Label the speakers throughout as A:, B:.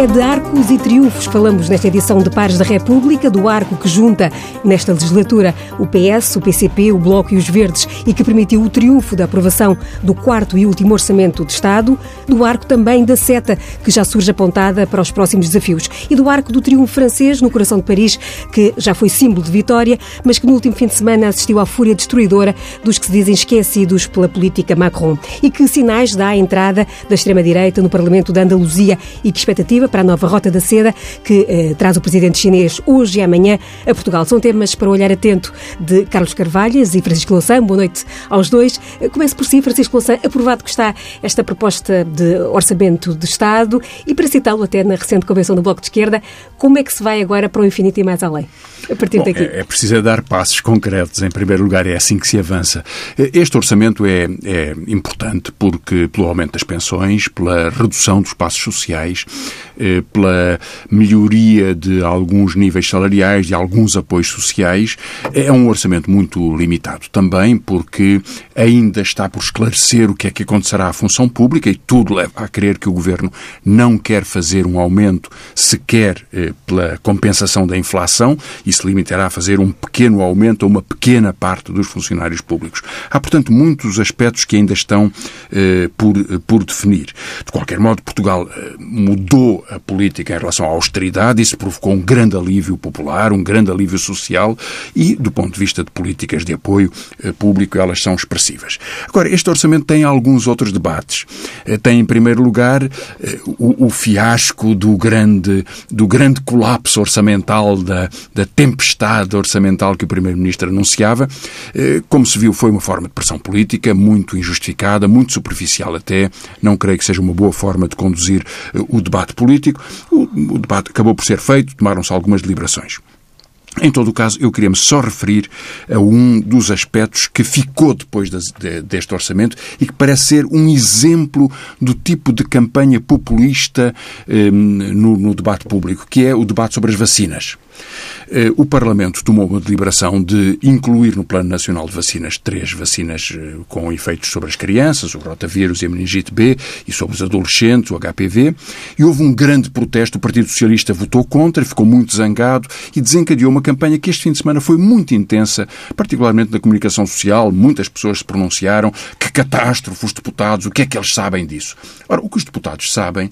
A: É de arcos e triunfos. Falamos nesta edição de Pares da República, do arco que junta nesta legislatura o PS, o PCP, o Bloco e os Verdes e que permitiu o triunfo da aprovação do quarto e último orçamento de Estado, do arco também da seta, que já surge apontada para os próximos desafios, e do arco do triunfo francês no coração de Paris, que já foi símbolo de vitória, mas que no último fim de semana assistiu à fúria destruidora dos que se dizem esquecidos pela política Macron e que sinais dá a entrada da extrema-direita no Parlamento da Andaluzia e que expectativa para a nova Rota da Seda que eh, traz o presidente chinês hoje e amanhã a Portugal. São temas para olhar atento de Carlos Carvalhas e Francisco Louçã. Boa noite aos dois. Eh, comece por si, Francisco Louçã. Aprovado que está esta proposta de orçamento de Estado e para citá-lo até na recente convenção do Bloco de Esquerda, como é que se vai agora para o infinito e mais além?
B: A partir Bom, daqui. É, é preciso dar passos concretos. Em primeiro lugar, é assim que se avança. Este orçamento é, é importante porque, pelo aumento das pensões, pela redução dos passos sociais, pela melhoria de alguns níveis salariais, de alguns apoios sociais, é um orçamento muito limitado. Também porque ainda está por esclarecer o que é que acontecerá à função pública e tudo leva a crer que o Governo não quer fazer um aumento sequer pela compensação da inflação e se limitará a fazer um pequeno aumento a uma pequena parte dos funcionários públicos. Há, portanto, muitos aspectos que ainda estão eh, por, por definir. De qualquer modo, Portugal eh, mudou a política em relação à austeridade, isso provocou um grande alívio popular, um grande alívio social e, do ponto de vista de políticas de apoio eh, público, elas são expressivas. Agora, este orçamento tem alguns outros debates. Eh, tem, em primeiro lugar, eh, o, o fiasco do grande, do grande colapso orçamental, da, da tempestade orçamental que o Primeiro-Ministro anunciava. Como se viu, foi uma forma de pressão política muito injustificada, muito superficial até. Não creio que seja uma boa forma de conduzir o debate político. O, debate acabou por ser feito, tomaram-se algumas deliberações. Em todo o caso, eu queria-me só referir a um dos aspectos que ficou depois de, deste orçamento e que parece ser um exemplo do tipo de campanha populista eh, no, no debate público, que é o debate sobre as vacinas. Eh, o Parlamento tomou uma deliberação de incluir no Plano Nacional de Vacinas três vacinas eh, com efeitos sobre as crianças, o rotavírus e a meningite B, e sobre os adolescentes, o HPV, e houve um grande protesto. O Partido Socialista votou contra, ficou muito zangado e desencadeou uma campanha que este fim de semana foi muito intensa, particularmente na comunicação social. Muitas pessoas se pronunciaram. Que catástrofe, os deputados, o que é que eles sabem disso? Ora, o que os deputados sabem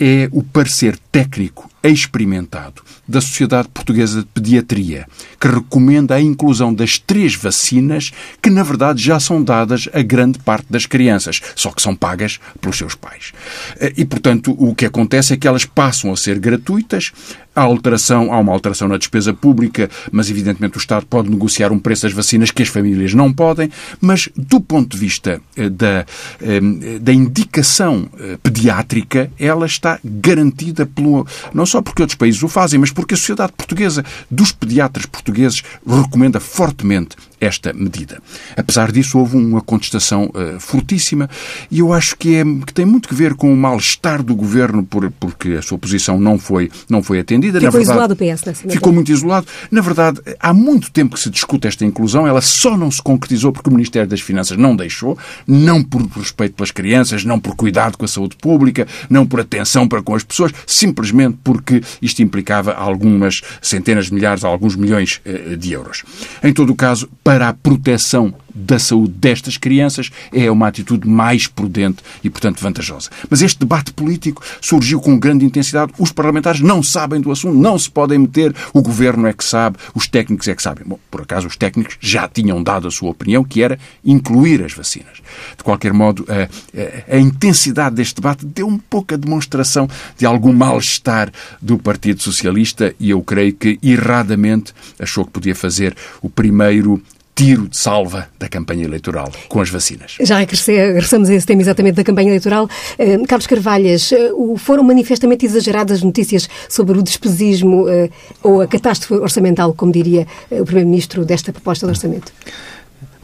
B: é o parecer técnico experimentado da Sociedade Portuguesa de Pediatria, que recomenda a inclusão das três vacinas que, na verdade, já são dadas a grande parte das crianças, só que são pagas pelos seus pais. Eh, e, portanto, o que acontece é que elas passam a ser gratuitas, Há alteração, há uma alteração na despesa pública, mas evidentemente o Estado pode negociar um preço das vacinas que as famílias não podem, mas do ponto de vista eh, da, eh, da indicação eh, pediátrica, ela está garantida pelo, não só porque outros países o fazem, mas porque a sociedade portuguesa dos pediatras portugueses recomenda fortemente esta medida. Apesar disso, houve uma contestação uh, fortíssima e eu acho que, é, que tem muito que ver com o mal-estar do governo por, porque a sua posição não foi, não foi atendida.
A: Ficou verdade, isolado o PS nessa
B: Ficou muito isolado. Na verdade, há muito tempo que se discute esta inclusão, ela só não se concretizou porque o Ministério das Finanças não deixou, não por respeito pelas crianças, não por cuidado com a saúde pública, não por atenção para com as pessoas, simplesmente porque isto implicava algumas centenas de milhares, alguns milhões uh, de euros. Em todo o caso, para a proteção da saúde destas crianças é uma atitude mais prudente e, portanto, vantajosa. Mas este debate político surgiu com grande intensidade. Os parlamentares não sabem do assunto, não se podem meter, o governo é que sabe, os técnicos é que sabem. Bom, por acaso, os técnicos já tinham dado a sua opinião, que era incluir as vacinas. De qualquer modo, a, a, a intensidade deste debate deu um pouco a demonstração de algum mal-estar do Partido Socialista e eu creio que erradamente achou que podia fazer o primeiro tiro de salva da campanha eleitoral com as vacinas.
A: Já regressamos a esse tema exatamente da campanha eleitoral. Eh, Carlos Carvalhas, eh, foram manifestamente exageradas as notícias sobre o despesismo eh, ou a catástrofe orçamental, como diria o Primeiro-Ministro desta proposta de orçamento?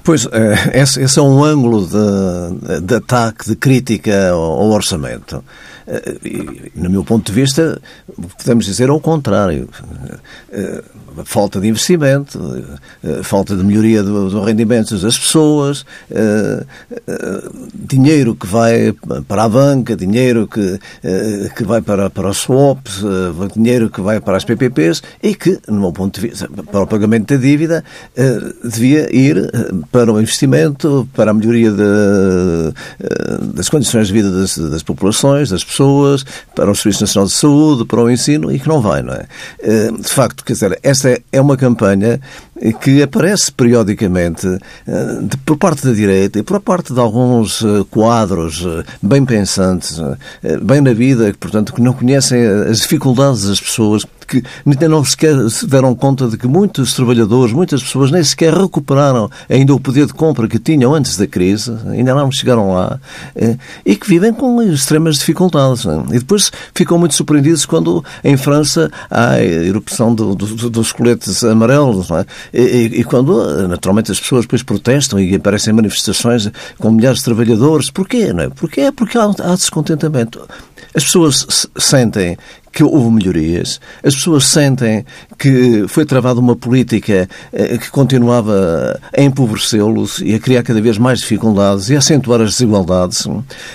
C: Pois, esse, é um ângulo de, de ataque, de crítica ao orçamento. E, no meu ponto de vista, podemos dizer ao contrário. Falta de investimento, eh, falta de melhoria dos do rendimentos das pessoas, eh, eh, dinheiro que vai para a banca, dinheiro que, que vai para, para os swaps, dinheiro que vai para as PPPs e que, no meu ponto de vista, para o pagamento da dívida, devia ir para o investimento, para a melhoria de, das condições de vida das, das populações, das pessoas, para o Serviço Nacional de Saúde, para o ensino e que não vai, não é? De facto, quer dizer, esta esta é uma campanha que aparece periodicamente eh, por parte da direita e por parte de alguns eh, quadros eh, bem pensantes, bem na vida, portanto, que não conhecem as dificuldades das pessoas, que ainda não sequer se deram conta de que muitos trabalhadores, muitas pessoas nem sequer recuperaram ainda o poder de compra que tinham antes da crise, ainda não chegaram lá, e que vivem com extremas dificuldades. E depois ficam muito surpreendidos quando em França há a erupção do, do, dos coletes amarelos, é? E, e, quando, naturalmente, as pessoas depois protestam e aparecem manifestações com milhares de trabalhadores, porquê? Não é? Porquê? Porque há, há descontentamento. As pessoas sentem que houve melhorias. As pessoas sentem que foi travada uma política eh, que continuava a empobrecê-los e a criar cada vez mais dificuldades e a acentuar as desigualdades.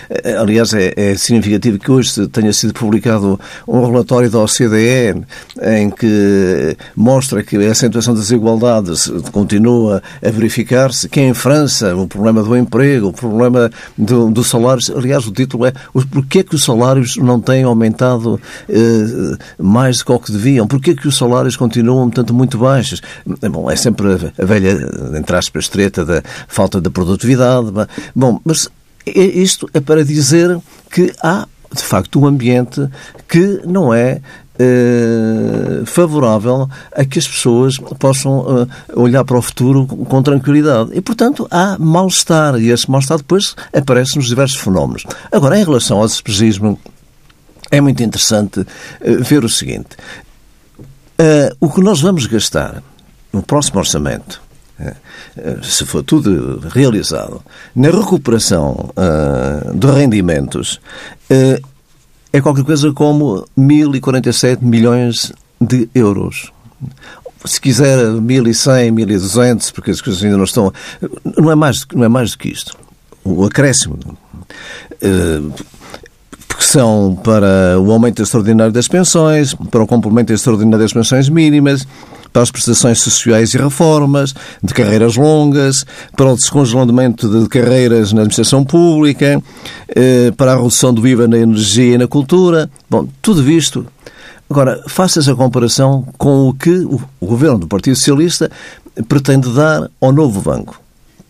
C: Eh, aliás, é, é significativo que hoje tenha sido publicado um relatório da OCDE em que mostra que a acentuação das desigualdades continua a verificar-se, que em França o problema do emprego, o problema do, dos salários, aliás, o título é porquê que os salários não têm aumentado eh, mais do que deviam? Porquê que os salários continuam, portanto, muito baixos? Bom, é sempre a velha, entre aspas, treta da falta de produtividade. Bom, mas isto é para dizer que há, de facto, um ambiente que não é eh, favorável a que as pessoas possam eh, olhar para o futuro com tranquilidade. E, portanto, há mal-estar, e esse mal-estar depois aparece nos diversos fenómenos. Agora, em relação ao despegismo, é muito interessante eh, ver o seguinte. O que nós vamos gastar no próximo orçamento, se for tudo realizado, na recuperação uh, de rendimentos, é qualquer coisa como 1.047 milhões de euros. Se quiser 1.100, 1.200, porque as coisas ainda não estão. Não é mais, não é mais do que isto. O acréscimo que são para o aumento extraordinário das pensões, para o complemento extraordinário das pensões mínimas, para as prestações sociais e reformas, de carreiras longas, para o descongelamento de carreiras na administração pública, eh, para a redução do IVA na energia e na cultura. Bom, tudo visto. Agora, faça essa comparação com o que o governo do Partido Socialista pretende dar ao novo banco.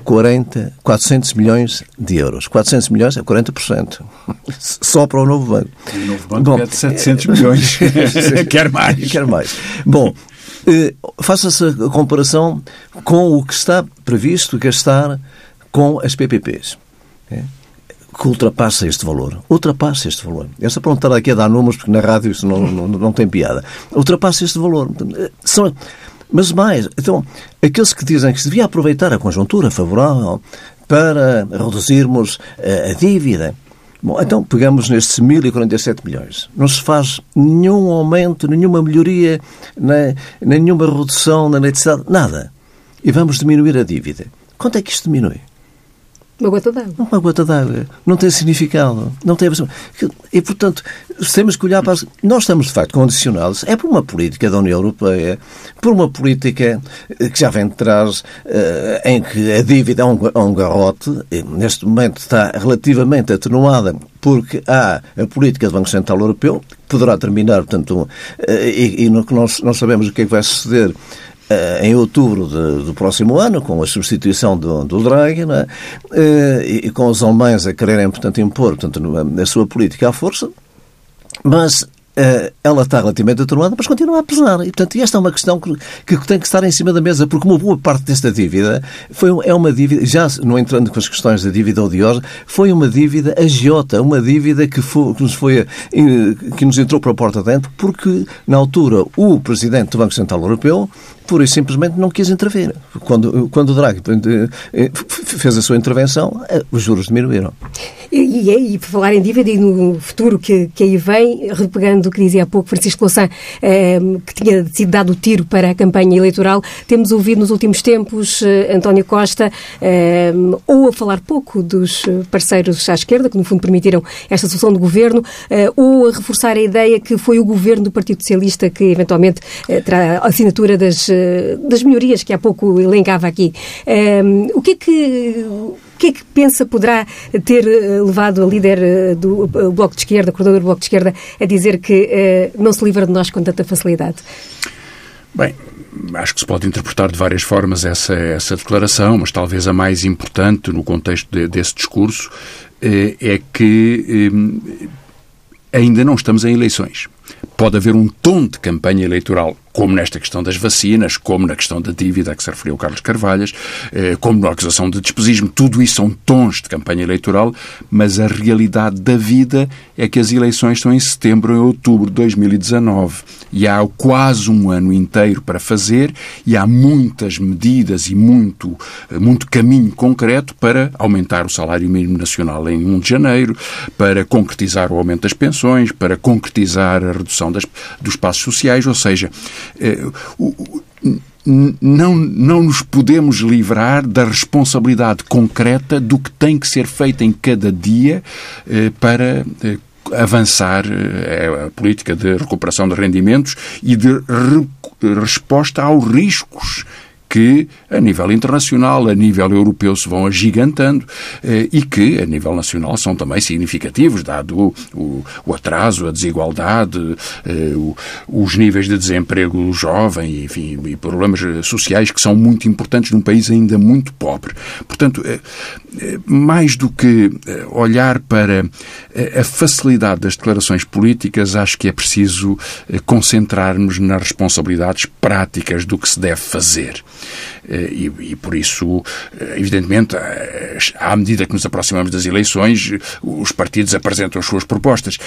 C: 40, 400 milhões de euros. 400 milhões é 40%. Só para o novo banco.
B: O novo banco Bom, pede 700 milhões. Quer mais.
C: Quer mais. Bom, eh, faça-se a comparação com o que está previsto gastar com as PPPs. É? que ultrapassa este valor. Ultrapassa este valor. Essa estar aqui a dar números, porque na rádio isso não, não, não tem piada. Ultrapassa este valor. Eh, são, mas mais, então, aqueles que dizem que se devia aproveitar a conjuntura favorável para reduzirmos a, eh, a dívida. Bom, então pegamos nestes 1.047 milhões. Não se faz nenhum aumento, nenhuma melhoria, nem, nenhuma redução na necessidade, nada. E vamos diminuir a dívida. Quanto é que isto diminui?
A: Uma gota d'água.
C: Uma gota d'água. Não tem significado. Não tem... E, portanto, temos que olhar para... Nós estamos, de facto, condicionados. É por uma política da União Europeia, por uma política eh, que já vem de trás, eh, em que a dívida é um, é garrote. neste momento está relativamente atenuada porque há a política do Banco Central Europeu, que poderá terminar, portanto, eh, e, e nós, nós sabemos o que é que vai suceder em outubro de, do próximo ano, com a substituição do, do Draghi, é? e, e, com os alemães a quererem, portanto, impor portanto, a sua política à força, mas Uh, ela está relativamente atenuada, mas continua a pesar. E, portanto, esta é uma questão que, que, tem que estar em cima da mesa, porque uma boa parte desta dívida foi, é uma dívida, já não entrando com as questões da dívida odiosa, foi uma dívida agiota, uma dívida que, foi, que, nos foi, eh, que nos entrou para a porta dentro, porque, na altura, o Presidente do Banco Central Europeu pura e simplesmente não quis intervir. Quando, quando o Draghi eh, fez a sua intervenção, os juros diminuíram.
A: E, e, por falar em dívida e no futuro que, que aí vem, repegando o que dizia há pouco Francisco Louçã, eh, que tinha sido dado o tiro para a campanha eleitoral, temos ouvido nos últimos tempos eh, António Costa eh, ou a falar pouco dos parceiros à esquerda, que no fundo permitiram esta solução de governo, eh, ou a reforçar a ideia que foi o governo do Partido Socialista que eventualmente eh, terá a assinatura das, eh, das melhorias que há pouco elencava aqui. Eh, o que é que o que é que pensa poderá ter eh, levado a líder eh, do Bloco de Esquerda, coordenador do Bloco de Esquerda, a dizer que não se livra de nós com tanta facilidade?
B: Bem, acho que se pode interpretar de várias formas essa, essa declaração, mas talvez a mais importante no contexto de, desse discurso é que ainda não estamos em eleições. Pode haver um tom de campanha eleitoral como nesta questão das vacinas, como na questão da dívida a que se referiu o Carlos Carvalhas, eh, como na acusação de despesismo, tudo isso são tons de campanha eleitoral, mas a realidade da vida é que as eleições estão em setembro ou outubro de 2019 e há quase um ano inteiro para fazer e há muitas medidas e muito, eh, muito caminho concreto para aumentar o salário mínimo nacional em 1 de janeiro, para concretizar o aumento das pensões, para concretizar a redução das, dos passos sociais, ou seja, não, não nos podemos livrar da responsabilidade concreta do que tem que ser feito em cada dia é, para é, avançar a política de recuperação de rendimentos e de resposta aos riscos que, a nível internacional, a nível europeu, se vão agigantando eh, e que, a nível nacional, são também significativos, dado o, o, atraso, a desigualdade, eh, os níveis de desemprego jovem, enfim, e problemas sociais que são muito importantes num país ainda muito pobre. Portanto, eh, mais do que olhar para a facilidade das declarações políticas, acho que é preciso concentrar-nos nas responsabilidades práticas do que se deve fazer. Eh, e, e, por isso, eh, evidentemente, eh, à medida que nos aproximamos das eleições, os partidos apresentam as suas propostas.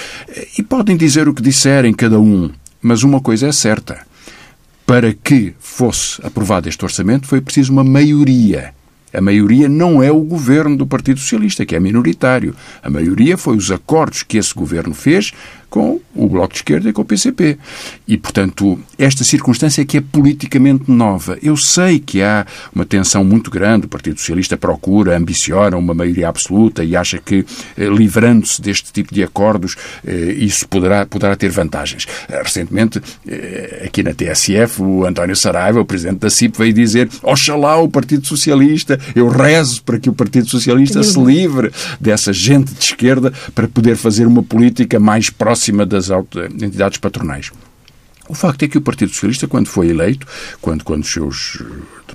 B: E podem dizer o que disserem cada um, mas uma coisa é certa. Para que fosse aprovado este orçamento foi preciso uma maioria. A maioria não é o governo do Partido Socialista, que é minoritário. A maioria foi os acordos que esse governo fez com o Bloco de Esquerda e com o PCP. E, portanto, esta circunstância é que é politicamente nova. Eu sei que há uma tensão muito grande, o Partido Socialista procura, ambiciona uma maioria absoluta e acha que, eh, livrando-se deste tipo de acordos, eh, isso poderá, poderá ter vantagens. Eh, recentemente, aqui na TSF, o António Saraiva, o presidente da CIP, veio dizer Oxalá o Partido Socialista, eu rezo para que o Partido Socialista se livre dessa gente de esquerda para poder fazer uma política mais próxima acima das entidades patronais. O facto é que o Partido Socialista, quando foi eleito, quando, quando os seus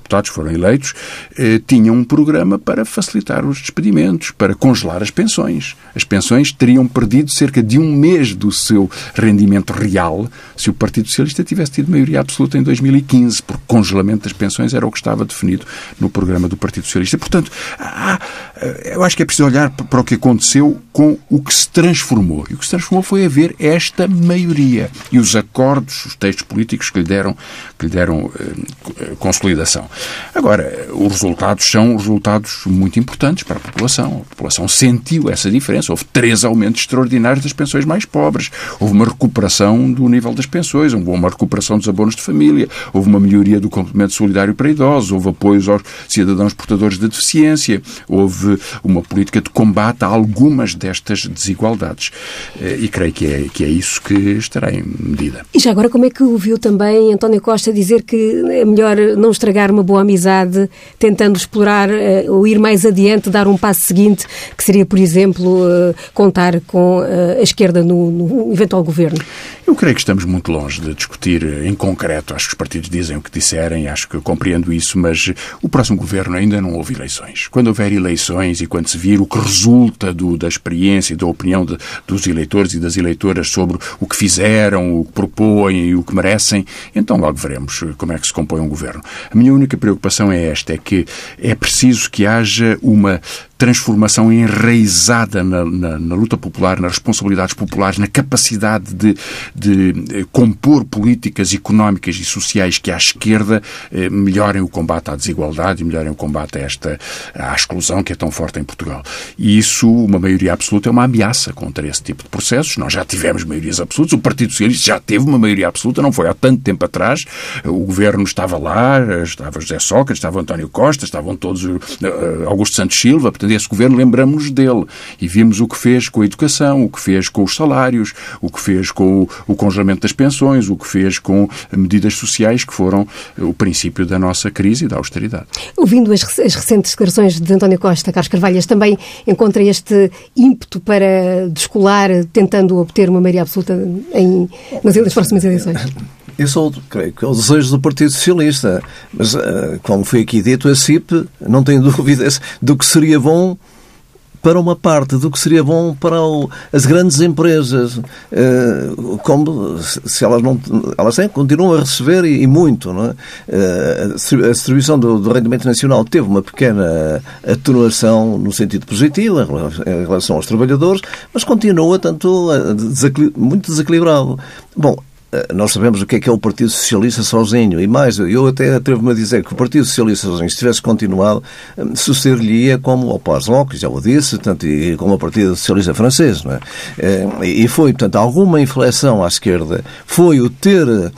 B: deputados foram eleitos, eh, tinham um programa para facilitar os despedimentos, para congelar as pensões. As pensões teriam perdido cerca de um mês do seu rendimento real se o Partido Socialista tivesse tido maioria absoluta em 2015, porque congelamento das pensões era o que estava definido no programa do Partido Socialista. Portanto, há, eh, eu acho que é preciso olhar para o que aconteceu com o que se transformou. E o que se transformou foi haver esta maioria e os acordos, os textos políticos que lhe deram, que lhe deram eh, consolidação. Agora, os resultados são resultados muito importantes para a população. A população sentiu essa diferença. Houve três aumentos extraordinários das pensões mais pobres. Houve uma recuperação do nível das pensões, houve uma recuperação dos abonos de família, houve uma melhoria do complemento solidário para idosos, houve apoios aos cidadãos portadores de deficiência, houve uma política de combate a algumas destas desigualdades. Eh, e creio que é, que é isso que estará em medida.
A: E já agora, como é que ouviu também António Costa dizer que é melhor não estragar uma boa amizade, tentando explorar uh, ou ir mais adiante, dar um passo seguinte, que seria, por exemplo, uh, contar com uh, a esquerda no, no, eventual governo?
B: Eu creio que estamos muito longe de discutir em concreto. Acho que os partidos dizem o que disserem, acho que eu compreendo isso, mas o próximo governo ainda não houve eleições. Quando houver eleições e quando se vir o que resulta do, da experiência e da opinião de, dos eleitores e das eleitoras sobre o que fizeram, o que propõem e o que merecem, então logo veremos como é que se compõe um governo. A minha única preocupação é esta, é que é preciso que haja uma transformação enraizada na, na, na, luta popular, nas responsabilidades populares, na capacidade de, de compor políticas económicas e sociais que à esquerda melhorem o combate à desigualdade e melhorem o combate a esta à exclusão que é tão forte em Portugal. E isso, uma maioria absoluta, é uma ameaça contra esse tipo de processos. Nós já tivemos maiorias absolutas, o Partido Socialista já teve uma maioria absoluta, não foi há tanto tempo atrás. O governo estava lá, estava José Sócrates, estava António Costa, estavam todos uh, Augusto Santos Silva, portanto, esse governo lembramos-nos dele e vimos o que fez com a educação, o que fez com os salários, o que fez com o, congelamento das pensões, o que fez com medidas sociais que foram o princípio da nossa crise e da austeridade.
A: Ouvindo as, as recentes declarações de António Costa, Carlos Carvalhas também encontra este ímpeto para descolar, tentando obter uma maioria absoluta em, nas próximas eleições?
C: Isso, creio que é o desejo do Partido Socialista. Mas, eh, como foi aqui dito, a CIP não tem dúvidas do que seria bom para uma parte do que seria bom para o, as grandes empresas, eh, como se elas não elas têm, continuam a receber e, e muito, não é? Eh, a distribuição do, do, rendimento nacional teve uma pequena atenuação no sentido positivo em relação aos trabalhadores, mas continua tanto muito desequilibrado. Bom, nós sabemos o que é que é o Partido Socialista sozinho. E mais, eu até atrevo-me a dizer que o Partido Socialista sozinho, se tivesse continuado, eh, suceder-lhe-ia como ao PASOK, já o disse, e como ao Partido Socialista francês. Não é? Eh, e foi, portanto, alguma inflexão à esquerda foi o ter eh,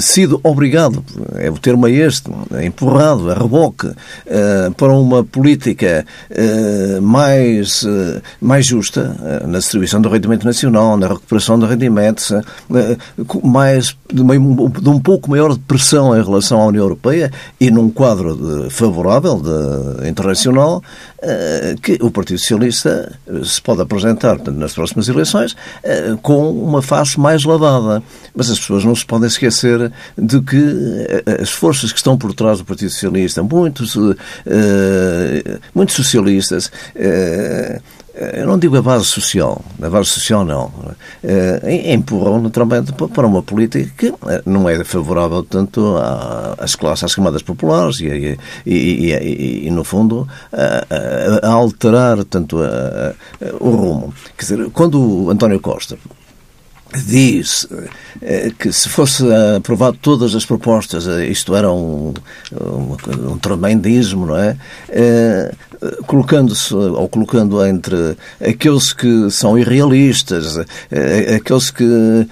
C: sido obrigado, é o termo é este, empurrado a reboque eh, para uma política eh, mais, mais justa na distribuição do rendimento nacional, na recuperação de rendimentos, mais, de um pouco maior de pressão em relação à União Europeia e num quadro de, favorável de, internacional que o Partido Socialista se pode apresentar portanto, nas próximas eleições com uma face mais lavada. Mas as pessoas não se podem esquecer de que eh, as forças que estão por trás do Partido Socialista, muitos, muitos socialistas, eu não digo a base social, a base social não, empurram naturalmente para uma política que não é favorável tanto às classes, às camadas populares e, e, e, e no fundo, a, a alterar tanto a, a, o rumo. Quer dizer, quando o António Costa diz eh, que se fosse aprovado todas as propostas, eh, isto era um, um, um tremendismo, não é? Eh, colocando-se ou colocando entre aqueles que são irrealistas, aqueles que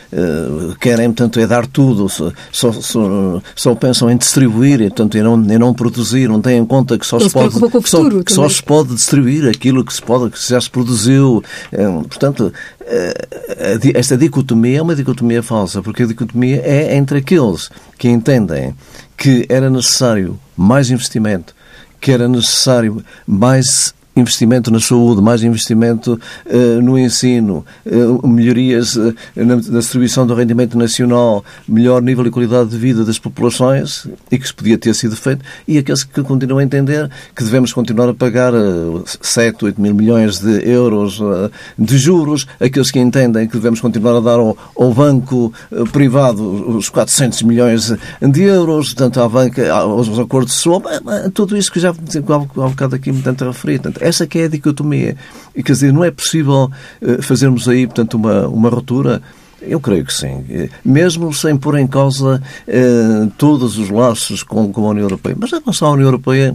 C: querem, portanto, é dar tudo, só, só, só pensam em distribuir e, portanto, em não, em não produzir, não têm em conta que só, se pode, só, que só se pode distribuir aquilo que se pode, que já se produziu. Portanto, esta dicotomia é uma dicotomia falsa, porque a dicotomia é entre aqueles que entendem que era necessário mais investimento, que era necessário mais investimento na saúde, mais investimento uh, no ensino, uh, melhorias uh, na, distribuição do rendimento nacional, melhor nível e qualidade de vida das populações, e que isso podia ter sido feito, e aqueles que continuam a entender que devemos continuar a pagar uh, 7, 8 mil milhões de euros de juros, aqueles que entendem que devemos continuar a dar ao, banco privado os 400 milhões de euros, portanto, à banca, aos acordos de swap, tudo isso que já há bocado aqui me referir. Portanto, essa que é a dicotomia. E, quer dizer, não é possível eh, fazermos aí, portanto, uma, uma ruptura. Eu creio que sim. Eh, mesmo sem pôr em causa eh, todos os laços com, com a União Europeia. Mas em relação à União Europeia,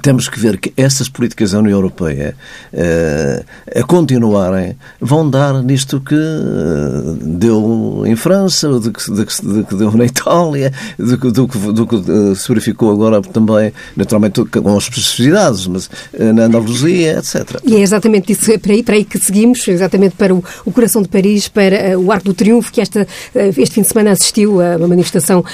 C: temos que ver que essas políticas da União Europeia uh, a continuarem vão dar nisto que uh, deu em França, do que, do que, que deu na Itália, do que, do do que uh, se verificou agora também, naturalmente com as especificidades, mas na Andaluzia, etc.
A: E é exatamente isso, é para aí, para aí que seguimos, exatamente para o, o coração de Paris, para o Arco do Triunfo, que esta, este fim de semana assistiu a uma manifestação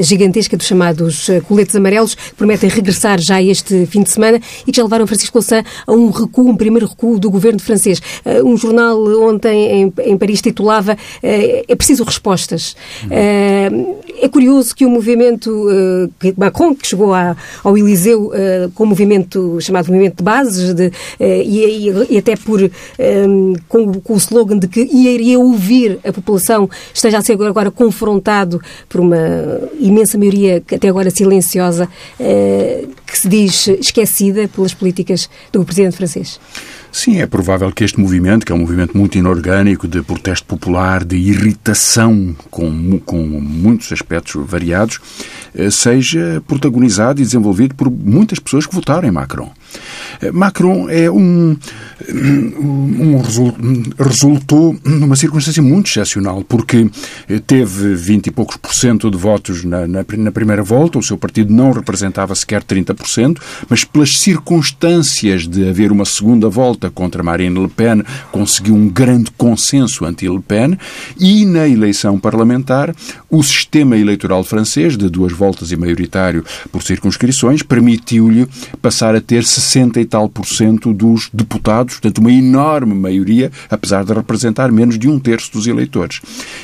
A: gigantesca dos chamados coletes amarelos, que prometem regressar já este fim de semana e que já levaram Francisco Louçã a um recuo, um primeiro recuo do governo francês. Uh, um jornal ontem em, Paris titulava uh, É preciso respostas. Uh, é curioso que o movimento que Macron, que chegou ao Eliseu com o movimento chamado Movimento de Bases de, e, e, até por com, com, o slogan de que iria ouvir a população, esteja a ser agora confrontado por uma imensa maioria, até agora silenciosa, que se diz esquecida pelas políticas do presidente francês?
B: Sim, é provável que este movimento, que é um movimento muito inorgânico de protesto popular, de irritação com, com muitos aspectos variados, eh, seja protagonizado e desenvolvido por muitas pessoas que votaram em Macron. Eh, Macron é um, um, resultou numa circunstância muito excepcional, porque eh, teve 20 e poucos por cento de votos na, na, na, primeira volta, o seu partido não representava sequer 30%, mas pelas circunstâncias de haver uma segunda volta contra Marine Le Pen, conseguiu um grande consenso anti-Le Pen, e na eleição parlamentar, o sistema eleitoral francês, de duas voltas e maioritário por circunscrições, permitiu-lhe passar a ter 60 e tal por cento dos deputados, portanto, uma enorme maioria, apesar de representar menos de um terço dos eleitores.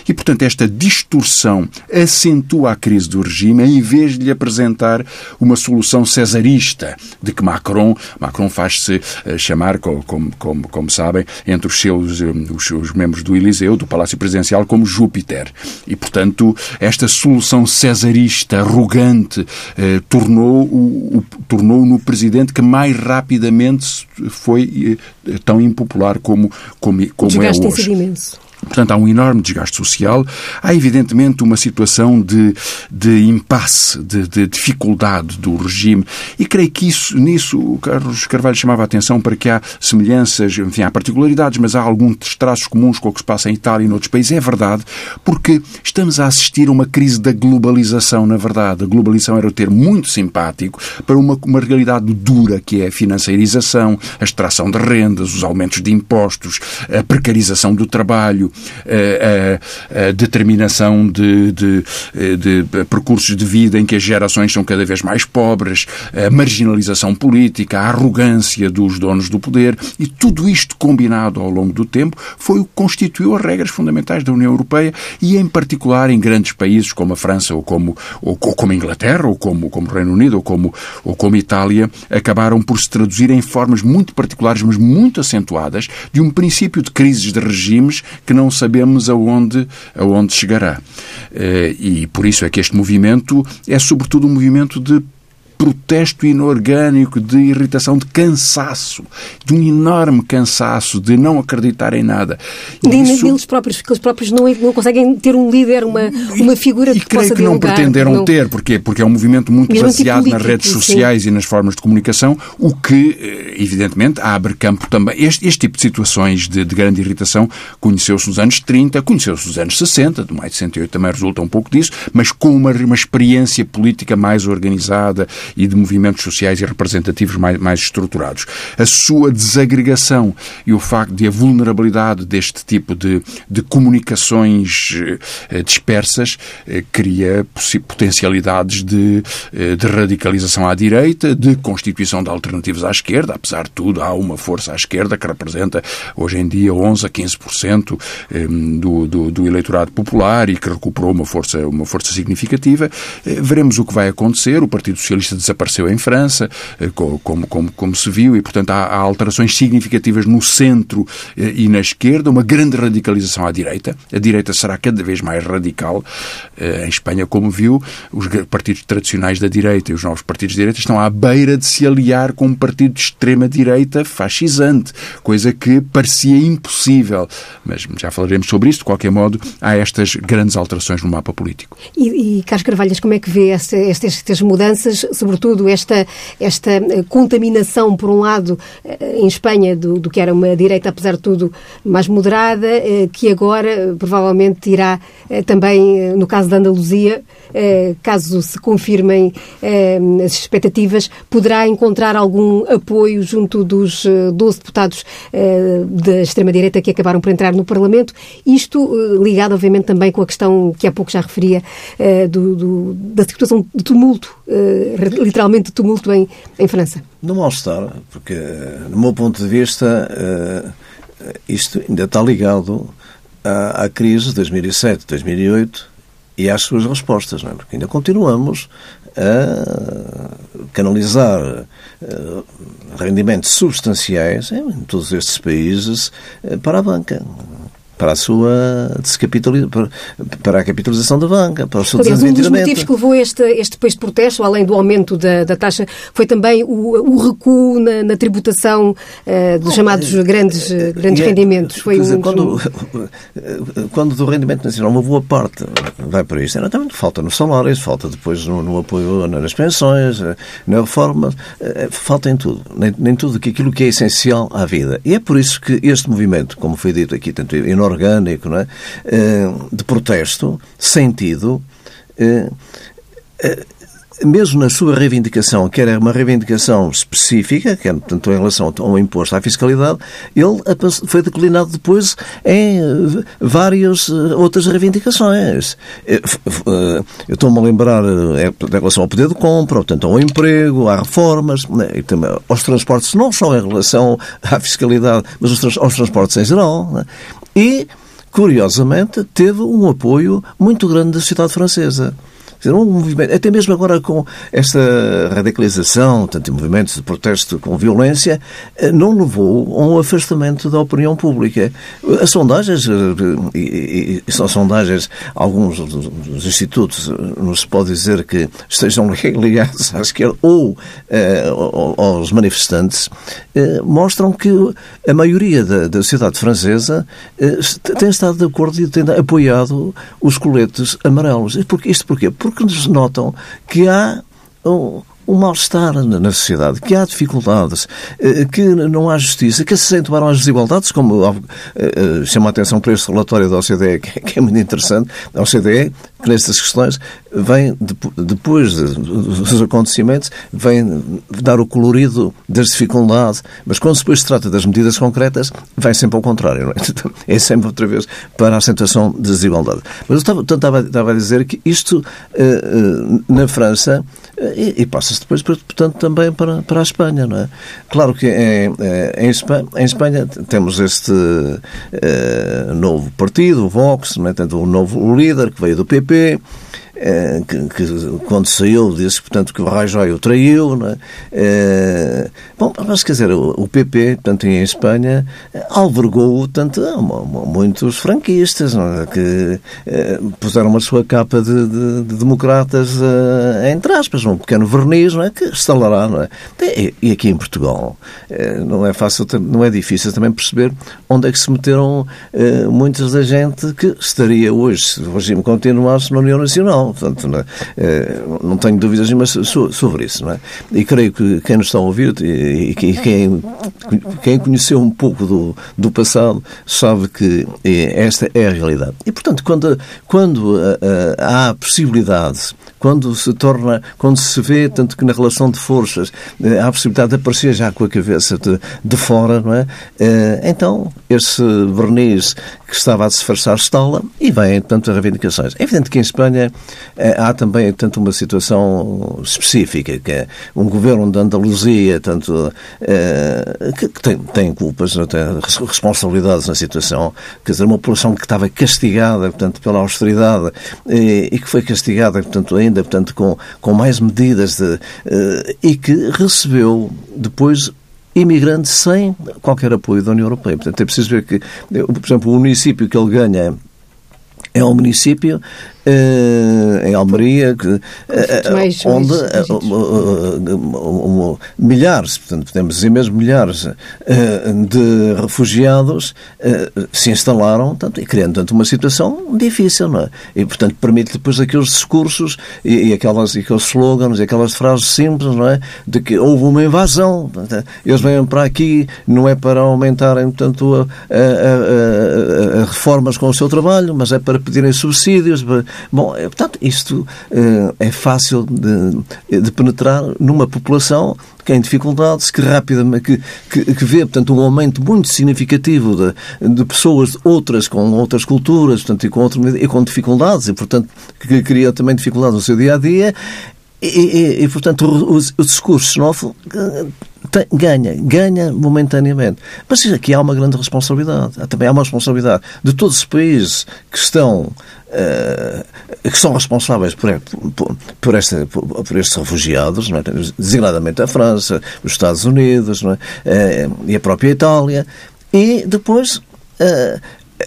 B: E, portanto, esta distorção acentua a crise do regime em vez de lhe apresentar uma solução cesarista de que Macron, Macron faz-se eh, chamar, como, como, como sabem, entre os seus eh, os, os membros do Eliseu, do Palácio Presidencial, como Júpiter. E, portanto, esta solução cesarista, arrogante, eh, tornou o, o tornou no presidente que mais rapidamente foi eh, tão impopular como, como, como é hoje.
A: Imenso.
B: Portanto, há um enorme desgaste social, há evidentemente uma situação de, de impasse, de, de, dificuldade do regime, e creio que isso, nisso o Carlos Carvalho chamava a atenção para que há semelhanças, enfim, há particularidades, mas há alguns traços comuns com o que se passa em Itália e noutros países. É verdade, porque estamos a assistir a uma crise da globalização, na verdade. A globalização era o termo muito simpático para uma, uma realidade dura, que é a financeirização, a extração de rendas, os aumentos de impostos, a precarização do trabalho, a, a, determinação de, de, de, percursos de vida em que as gerações são cada vez mais pobres, a marginalização política, a arrogância dos donos do poder e tudo isto combinado ao longo do tempo foi o que constituiu as regras fundamentais da União Europeia e, em particular, em grandes países como a França ou como, ou, ou como a Inglaterra ou como, como o Reino Unido ou como, ou como Itália, acabaram por se traduzir em formas muito particulares, mas muito acentuadas, de um princípio de crises de regimes que não não sabemos aonde, aonde chegará. Eh, e por isso é que este movimento é sobretudo um movimento de protesto inorgânico, de irritação, de cansaço, de um enorme cansaço, de não acreditar em nada.
A: E Nem isso... eles próprios, porque eles próprios não, não conseguem ter um líder, uma, uma figura
B: e,
A: que e possa
B: que não pretenderam não... ter, porque Porque é um movimento muito Mesmo tipo baseado nas redes sociais sim. e nas formas de comunicação, o que, eh, evidentemente, abre campo também. Este, este tipo de situações de, de grande irritação conheceu-se nos anos 30, conheceu-se nos anos 60, do maio de 68 também resulta um pouco disso, mas com uma, uma experiência política mais organizada e de movimentos sociais e representativos mais, mais estruturados. A sua desagregação e o facto de a vulnerabilidade deste tipo de, de comunicações eh, dispersas eh, cria potencialidades de, eh, de radicalização à direita, de constituição de alternativas à esquerda. Apesar de tudo, há uma força à esquerda que representa hoje em dia 11 a 15% do, do, do eleitorado popular e que recuperou uma força, uma força significativa. Veremos o que vai acontecer. O Partido Socialista desapareceu em França, eh, como, como, como se viu, e, portanto, há, há alterações significativas no centro eh, e na esquerda, uma grande radicalização à direita. A direita será cada vez mais radical. Eh, em Espanha, como viu, os partidos tradicionais da direita e os novos partidos de direita estão à beira de se aliar com um partido de extrema-direita fascisante, coisa que parecia impossível. Mas já falaremos sobre isso. De qualquer modo, há estas grandes alterações no mapa político.
A: E, e Carlos Carvalhas, como é que vê estas, estas mudanças, sobretudo esta, esta eh, contaminação, por um lado, eh, em Espanha, do, do que era uma direita, apesar de tudo, mais moderada, eh, que agora provavelmente irá também, no caso da Andaluzia, caso se confirmem as expectativas, poderá encontrar algum apoio junto dos 12 deputados da extrema-direita que acabaram por entrar no Parlamento. Isto ligado, obviamente, também com a questão que há pouco já referia do, do, da situação de tumulto literalmente tumulto em, em França?
C: No mal-estar, porque, no meu ponto de vista, uh, isto ainda está ligado à, à crise de 2007, 2008 e às suas respostas, não é? porque ainda continuamos a canalizar rendimentos substanciais em todos estes países para a banca. Para a sua descapitalização, para a capitalização da banca, para o seu
A: Aliás, um dos motivos que levou este, este depois de protesto, além do aumento da, da taxa, foi também o, o recuo na, na tributação uh, dos chamados grandes, uh, grandes é, rendimentos. Foi
C: dizer, um... quando, quando do rendimento nacional uma boa parte vai para isto, era também falta nos salários, falta depois no, no apoio nas pensões, eh, na reforma, falta em tudo, nem, nem tudo que aquilo que é essencial à vida. E é por isso que este movimento, como foi dito aqui, tanto inorgânico, não é? Eh, de protesto, sentido, eh, eh, mesmo na sua reivindicação, que era uma reivindicação específica, que é, portanto, em relação ao imposto à fiscalidade, ele foi declinado depois em várias outras reivindicações. Eu estou-me a lembrar em relação ao poder de compra, portanto, ao emprego, às reformas, né, também aos transportes, não só em relação à fiscalidade, mas aos transportes em geral. E curiosamente, teve um apoio muito grande da sociedade francesa um movimento, até mesmo agora com esta radicalização, tanto movimentos de protesto com violência, eh, não levou a um afastamento da opinião pública. As sondagens, eh, e, e são sondagens, alguns dos institutos, não se pode dizer que estejam ligados à esquerda ou eh, aos manifestantes, mostram que a maioria da, da sociedade francesa tem estado de acordo e tem apoiado os coletes amarelos. Isto porquê? Porque porque nos notam que há um mal-estar na sociedade, que há dificuldades, eh, que não há justiça, que se acentuaram as desigualdades, como eh, eh, chama a atenção para este relatório da OCDE, que é muito interessante. A OCDE que nestas questões vem, depois dos acontecimentos, vem dar o colorido das dificuldades, mas quando depois se trata das medidas concretas, vai sempre ao contrário. É? é? sempre outra vez para a acentuação da desigualdade. Mas eu estava, estava, estava a dizer que isto na França, eh, e, passa-se depois, portanto, também para, para a Espanha, não é? Claro que em, em, Espanha, em Espanha temos este novo partido, o Vox, não é? Tendo um novo líder que veio do PP, eh, que, que, quando saiu disse, portanto, que o Rajoy o traiu. É? Eh, bom, mas quer dizer, o, o PP, portanto, em Espanha, albergou tanto, muitos franquistas é? que eh, puseram a sua capa de, de, de democratas entre aspas, um pequeno verniz, não é? que estalará, não é? E, e aqui em Portugal não é fácil, não é difícil também perceber onde é que se meteram muitas da gente que estaria hoje, se o regime continuasse na União Nacional. Portanto, não, é? Eh, não tenho dúvidas nenhuma sobre isso. Não é? E creio que quem nos está a ouvir e quem, quem conheceu um pouco do, do passado sabe que esta é a realidade. E, portanto, quando, quando eh, há possibilidade quando se torna, quando se vê, tanto que na relação de forças eh, há a possibilidade de aparecer já com a cabeça de, de fora, não é? Então, esse verniz que estava a disfarçar estala e vem, tanto as reivindicações. É evidente que em Espanha eh, há também, tanto uma situação específica, que é um governo de Andaluzia, tanto, eh, que, tem, tem culpas, tem responsabilidades na situação, quer dizer, uma população que estava castigada, portanto, pela austeridade e, e que foi castigada, portanto, ainda, portanto, com, com mais medidas de, eh, e que recebeu depois imigrante sem qualquer apoio da União Europeia. Portanto, é preciso ver que, por exemplo, o município que ele ganha é um município em Almeria, que, uh, onde uh, milhares, portanto, podemos dizer mesmo milhares de refugiados se instalaram portanto, e criando portanto, uma situação difícil, não é? E, portanto, permite depois aqueles discursos e, e, aquelas, e aqueles slogans e aquelas frases simples, não é? De que houve uma invasão, portanto, eles vêm para aqui, não é para aumentarem, portanto, a, a, a reformas com o seu trabalho, mas é para pedirem subsídios, para, Bom, eh, portanto, isto uh, é fácil de, de, penetrar numa população que é em dificuldades, que rapidamente, que, que, que, vê, portanto, um aumento muito significativo de, de pessoas outras, com outras culturas, portanto, e com, outro, e com dificuldades, e, portanto, que cria também dificuldades no seu dia-a-dia, e, e, e, portanto, o, o discurso xenófobo eh, tem, ganha, ganha momentaneamente. Mas aqui há uma grande responsabilidade. Também há uma responsabilidade de todos os países que estão uh, que são responsáveis por, por, por, esta, por, estes refugiados, é? designadamente a França, os Estados Unidos é? uh, e a própria Itália. E depois uh,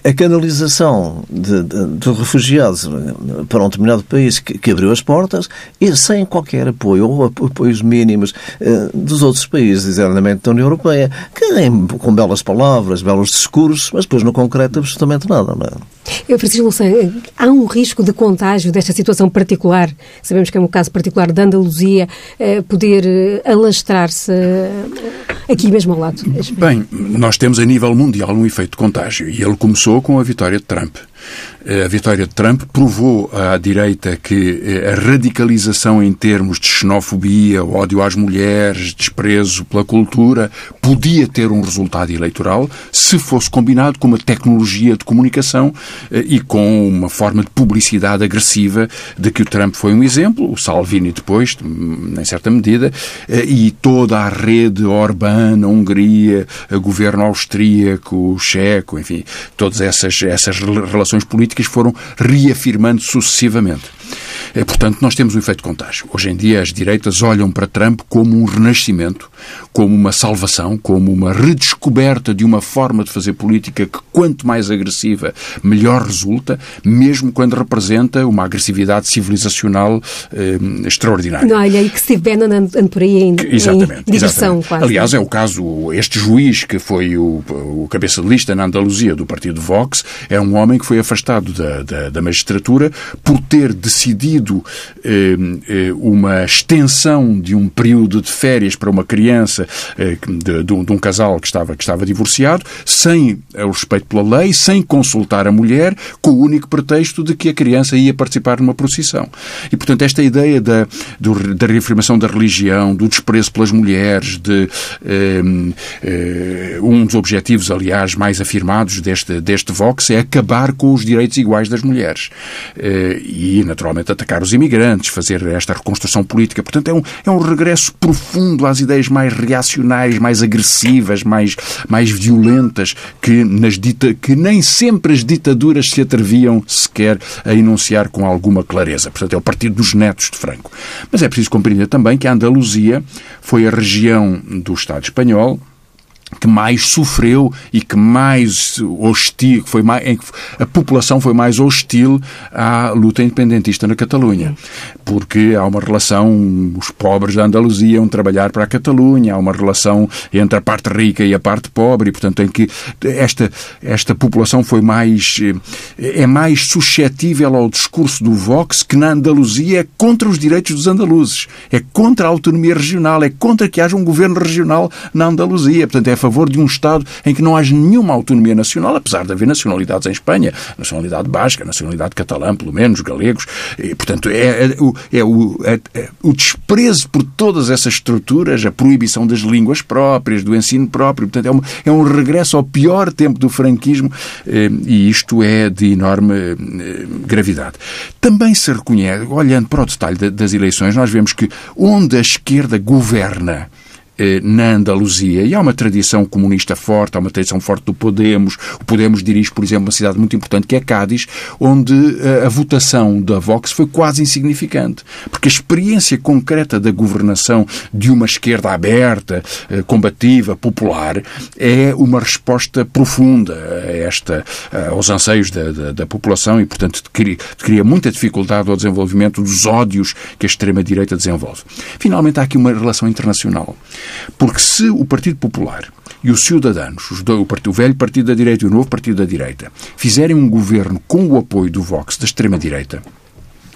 C: a canalização de, refugiados para um determinado país que, que, abriu as portas e sem qualquer apoio ou apoios mínimos eh, dos outros países, exatamente da União Europeia, que com belas palavras, belos discursos, mas depois não concreta absolutamente nada. Não
A: é? Francisco Louçã, há um risco de contágio desta situação particular, sabemos que é um caso particular da Andaluzia, eh, poder eh, alastrar-se aqui mesmo ao lado?
B: Bem, nós temos a nível mundial um efeito de contágio e ele começou com a vitória de Trump. Eh, a vitória de Trump provou à direita que eh, a radicalização em termos de xenofobia, ódio às mulheres, desprezo pela cultura, podia ter um resultado eleitoral se fosse combinado com uma tecnologia de comunicação eh, e com uma forma de publicidade agressiva de que o Trump foi um exemplo, o Salvini depois, em certa medida, e toda a rede Orbán, Hungria, governo austríaco, checo, enfim, todas essas, essas relações políticas foram reafirmando sucessivamente. É, portanto, nós temos um efeito contágio. Hoje em dia, as direitas olham para Trump como um renascimento, como uma salvação, como uma redescoberta de uma forma de fazer política que, quanto mais agressiva, melhor resulta, mesmo quando representa uma agressividade civilizacional eh, extraordinária.
A: Não, olha, e que Steve Bannon anda por aí em, exatamente, em digressão,
B: quase. Aliás, é o caso, este juiz que foi o, o cabeça de lista na Andaluzia do partido Vox, é um homem que foi afastado da, da, da magistratura por ter decidido eh, eh, uma extensão de um período de férias para uma criança eh, de, de, um, de, um, casal que estava, que estava divorciado, sem o respeito pela lei, sem consultar a mulher, com o único pretexto de que a criança ia participar numa procissão. E, portanto, esta ideia da, do, da reafirmação da religião, do desprezo pelas mulheres, de eh, eh, um dos objetivos, aliás, mais afirmados deste, deste Vox é acabar com os direitos iguais das mulheres. E, naturalmente, atacar os imigrantes, fazer esta reconstrução política. Portanto, é um, é um regresso profundo às ideias mais reacionais, mais agressivas, mais, mais violentas, que, nas dita, que nem sempre as ditaduras se atreviam sequer a enunciar com alguma clareza. Portanto, é o partido dos netos de Franco. Mas é preciso compreender também que a Andaluzia foi a região do Estado espanhol que mais sofreu e que mais hostil, foi mais, em que a população foi mais hostil à luta independentista na Catalunha. Porque há uma relação, os pobres da Andaluzia iam trabalhar para a Catalunha, há uma relação entre a parte rica e a parte pobre, e portanto em que esta, esta população foi mais, é mais suscetível ao discurso do Vox que na Andaluzia é contra os direitos dos andaluzes, é contra a autonomia regional, é contra que haja um governo regional na Andaluzia, portanto é favor de um Estado em que não haja nenhuma autonomia nacional, apesar de haver nacionalidades em Espanha, nacionalidade basca, nacionalidade catalã, pelo menos, galegos. E, portanto, é, é, é, o, é, é o desprezo por todas essas estruturas, a proibição das línguas próprias, do ensino próprio. Portanto, é um, é um regresso ao pior tempo do franquismo eh, e isto é de enorme eh, gravidade. Também se reconhece, olhando para o detalhe das eleições, nós vemos que onde a esquerda governa, na Andaluzia. E há uma tradição comunista forte, há uma tradição forte do Podemos. O Podemos dirige, por exemplo, uma cidade muito importante que é Cádiz, onde eh, a votação da Vox foi quase insignificante. Porque a experiência concreta da governação de uma esquerda aberta, eh, combativa, popular, é uma resposta profunda a esta, aos anseios da, da, da população e, portanto, cria, cria muita dificuldade ao desenvolvimento dos ódios que a extrema-direita desenvolve. Finalmente, há aqui uma relação internacional. Porque se o Partido Popular e os Ciudadanos, os dois, o, partido, o velho Partido da Direita e o novo Partido da Direita, fizerem um governo com o apoio do Vox, da extrema-direita,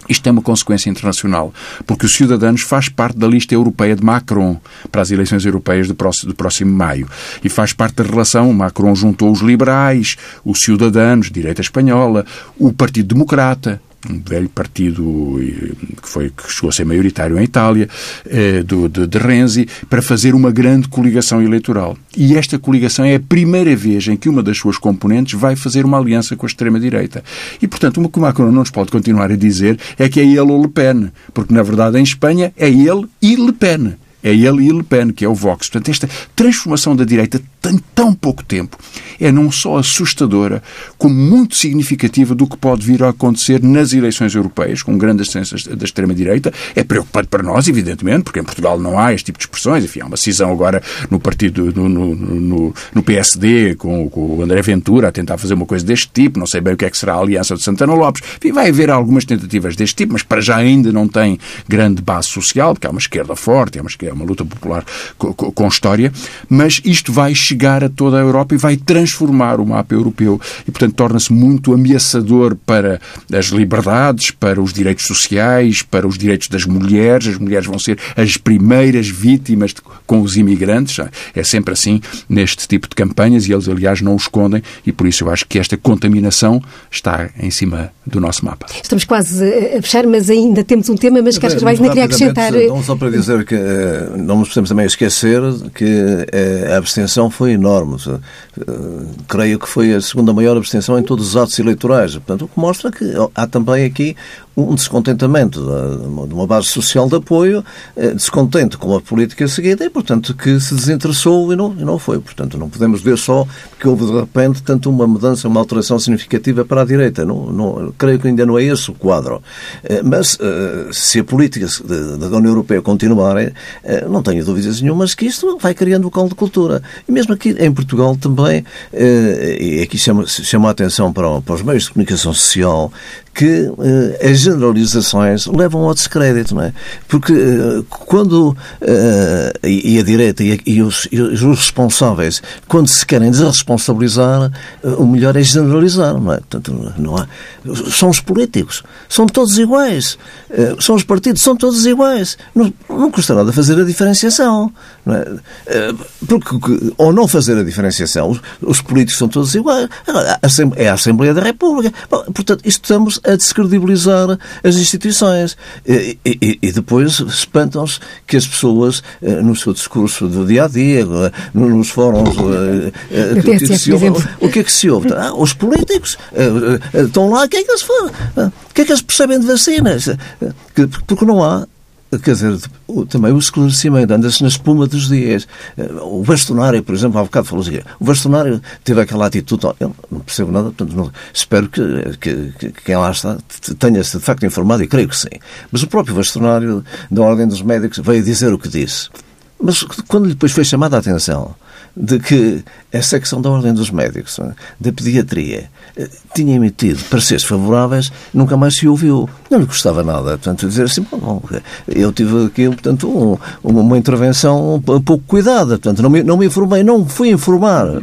B: isto tem uma consequência internacional, porque os Ciudadanos faz parte da lista europeia de Macron para as eleições europeias do próximo, do próximo maio. E faz parte da relação. Macron juntou os liberais, os Ciudadanos, direita espanhola, o Partido Democrata, um velho partido eh, que, foi, que chegou a ser maioritário em Itália, eh, do, de, de Renzi, para fazer uma grande coligação eleitoral. E esta coligação é a primeira vez em que uma das suas componentes vai fazer uma aliança com a extrema-direita. E, portanto, o que Macron não nos pode continuar a dizer é que é ele ou Le Pen, porque, na verdade, em Espanha é ele e Le Pen é ele e Le Pen, que é o Vox. Portanto, esta transformação da direita tem tão pouco tempo é não só assustadora, como muito significativa do que pode vir a acontecer nas eleições europeias, com grandes ascensas da extrema-direita. É preocupante para nós, evidentemente, porque em Portugal não há este tipo de expressões. Enfim, há uma cisão agora no partido, no, no, no, no PSD, com, com, o André Ventura a tentar fazer uma coisa deste tipo. Não sei bem o que é que será a aliança de Santana Lopes. Enfim, vai haver algumas tentativas deste tipo, mas para já ainda não tem grande base social, porque há uma esquerda forte, é uma, uma luta popular com, com, com história. Mas isto vai chegar a toda a Europa e vai transformar o mapa europeu e, portanto, torna-se muito ameaçador para as liberdades, para os direitos sociais, para os direitos das mulheres. As mulheres vão ser as primeiras vítimas de, com os imigrantes. É sempre assim neste tipo de campanhas e eles, aliás, não o escondem e por isso eu acho que esta contaminação está em cima do nosso mapa.
A: Estamos quase a fechar, mas ainda temos um tema, mas Carlos Carvalho ainda queria acrescentar...
C: Não só para dizer que eh, não nos podemos também esquecer que eh, a abstenção foi enorme. Eh, creio que foi a segunda maior abstenção em todos os atos eleitorais. Portanto, o que mostra que há também aqui um descontentamento de uma base social de apoio, eh, descontente com a política seguida e, portanto, que se desinteressou e não, e não foi. Portanto, não podemos ver só que houve, de repente, tanto uma mudança, uma alteração significativa para a direita. Não, não, creio que ainda não é esse o quadro. Eh, mas, se a política da União Europeia continuar, não tenho dúvidas nenhumas que isto vai criando o colo de cultura. E mesmo aqui. Em Portugal também, e aqui chama, a atenção para os meios de comunicação social, que uh, as generalizações levam ao descrédito, não é? Porque uh, quando uh, e, a direita e, e, os, e, os, responsáveis, quando se querem desresponsabilizar, o melhor é generalizar, não é? Portanto, não há, são os políticos, são todos iguais, são os partidos, são todos iguais. Não, não custa nada fazer a diferenciação, não é? Porque, ou não fazer a diferenciação, os, os políticos são todos iguais. É a Assembleia da República. Bom, portanto, isto estamos a descredibilizar as instituições. E, e, e depois espantam-se que as pessoas, eh, no seu discurso do dia a dia, nos fóruns. Eh, eh, o que é que se ouve? Ah, os políticos estão lá, o que é que eles fazem? Ah, o que é que eles percebem de vacinas? Porque não há quer dizer, também o esclarecimento, anda-se na espuma dos dias. O bastonário, por exemplo, há bocado falou assim, o bastonário teve aquela atitude, eu não percebo nada, portanto, não, espero que, que, que, quem lá está tenha-se de facto informado, e creio que sim. Mas o próprio bastonário da Ordem dos Médicos veio dizer o que disse. Mas quando depois foi chamada a atenção de que a secção da Ordem dos Médicos, da Pediatria, eh, tinha emitido pareceres favoráveis, nunca mais se ouviu. Não lhe custava nada. Portanto, dizer assim, bom, eu tive aqui, portanto, um, uma intervenção pouco cuidada. Portanto, não me, não me informei, não fui informar.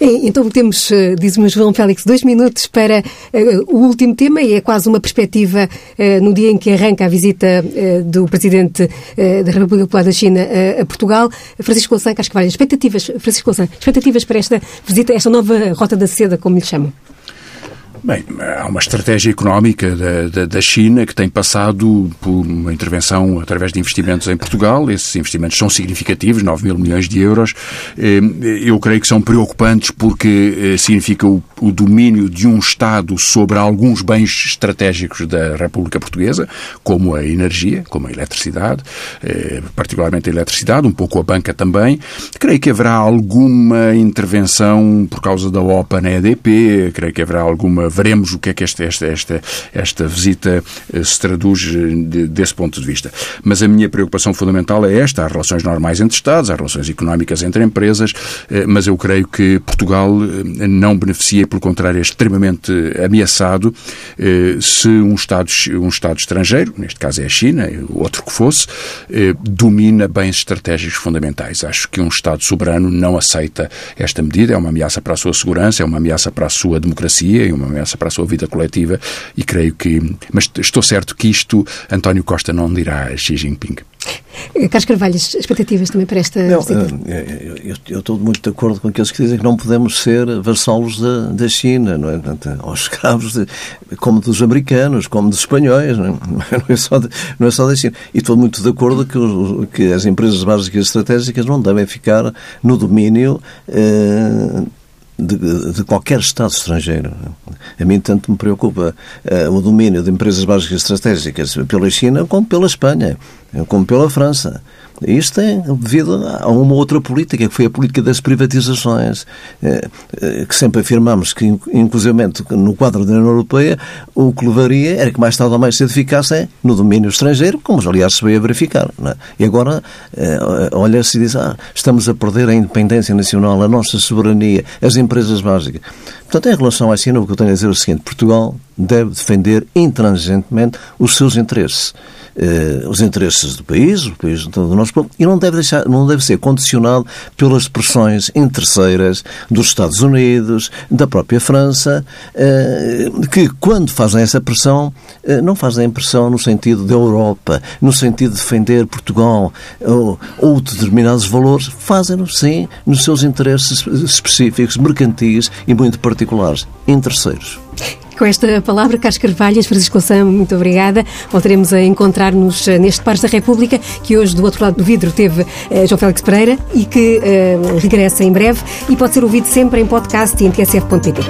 A: Então temos, eh, diz-me João Félix, dois minutos para uh, o último tema e é quase uma perspectiva uh, no dia em que arranca a visita uh, do Presidente da República Popular da China a Portugal, Francisco Louçã, acho que várias expectativas, Francisco Louçã, expectativas para esta visita, esta nova Rota da Seda, como lhe chamam.
B: Bem, há uma estratégia económica da, da, da, China que tem passado por uma intervenção através de investimentos em Portugal. Esses investimentos são significativos, 9 mil milhões de euros. Eh, eu creio que são preocupantes porque eh, significa o, o domínio de um Estado sobre alguns bens estratégicos da República Portuguesa, como a energia, como a eletricidade, eh, particularmente a eletricidade, um pouco a banca também. Creio que haverá alguma intervenção por causa da OPA na EDP, creio que haverá alguma veremos o que é que esta, esta, esta, esta visita eh, se traduz eh, desse ponto de vista. Mas a minha preocupação fundamental é esta: as relações normais entre Estados, as relações económicas entre empresas, eh, mas eu creio que Portugal não beneficia, pelo contrário, é extremamente ameaçado se um Estado, um Estado estrangeiro, neste caso é a China, outro que fosse, domina bens estratégicos fundamentais. Acho que um Estado soberano não aceita esta medida, é uma ameaça para a sua segurança, é uma ameaça para a sua democracia e uma ameaça para a sua vida coletiva e creio que. Mas estou certo que isto António Costa não dirá a Xi Jinping.
A: Carlos Carvalho, expectativas também para esta
C: não, visita? Eh, eu, eu, estou muito de acordo com aqueles que dizem que não podemos ser vassalos da, da China, não é? Portanto, aos escravos, de, como dos americanos, como dos espanhóis, não é? Não, é só de, não é só da China. E estou muito de acordo que, que as empresas básicas estratégicas não devem ficar no domínio. Eh, de, de, qualquer Estado estrangeiro. A mim tanto me preocupa uh, o domínio de empresas básicas estratégicas pela China como pela Espanha, como pela França. Isto é devido a uma outra política, que foi a política das privatizações, eh, eh, que sempre afirmamos que, inclusive no quadro da União Europeia, o que levaria era que mais tarde ou mais cedo ficassem no domínio estrangeiro, como aliás se veio a verificar. É? E agora olha-se e diz, ah, estamos a perder a independência nacional, a nossa soberania, as empresas básicas. Portanto, em relação à China, o que eu tenho a dizer é o seguinte, Portugal deve defender intransigentemente os seus interesses eh, os interesses do país, o país do nosso povo, e não deve, deixar, não deve ser condicionado pelas pressões interesseiras dos Estados Unidos, da própria França, eh, que quando fazem essa pressão, eh, não fazem pressão no sentido da Europa, no sentido de defender Portugal ou, ou determinados valores, fazem-no, sim, nos seus interesses específicos, mercantis e muito particulares, interesseiros.
A: Com esta palavra, Carlos Carvalhas, Francisco Sam, muito obrigada. Voltaremos a encontrar-nos eh, neste Pares da República, que hoje do outro lado do vidro teve uh, João Félix Pereira e que uh, regressa em breve e pode ser ouvido sempre em podcast em tsf.pt.